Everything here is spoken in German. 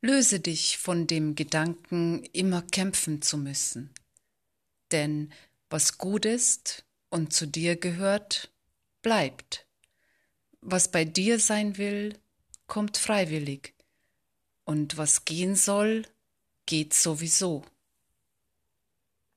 Löse dich von dem Gedanken, immer kämpfen zu müssen. Denn was gut ist und zu dir gehört, bleibt. Was bei dir sein will, kommt freiwillig. Und was gehen soll, geht sowieso.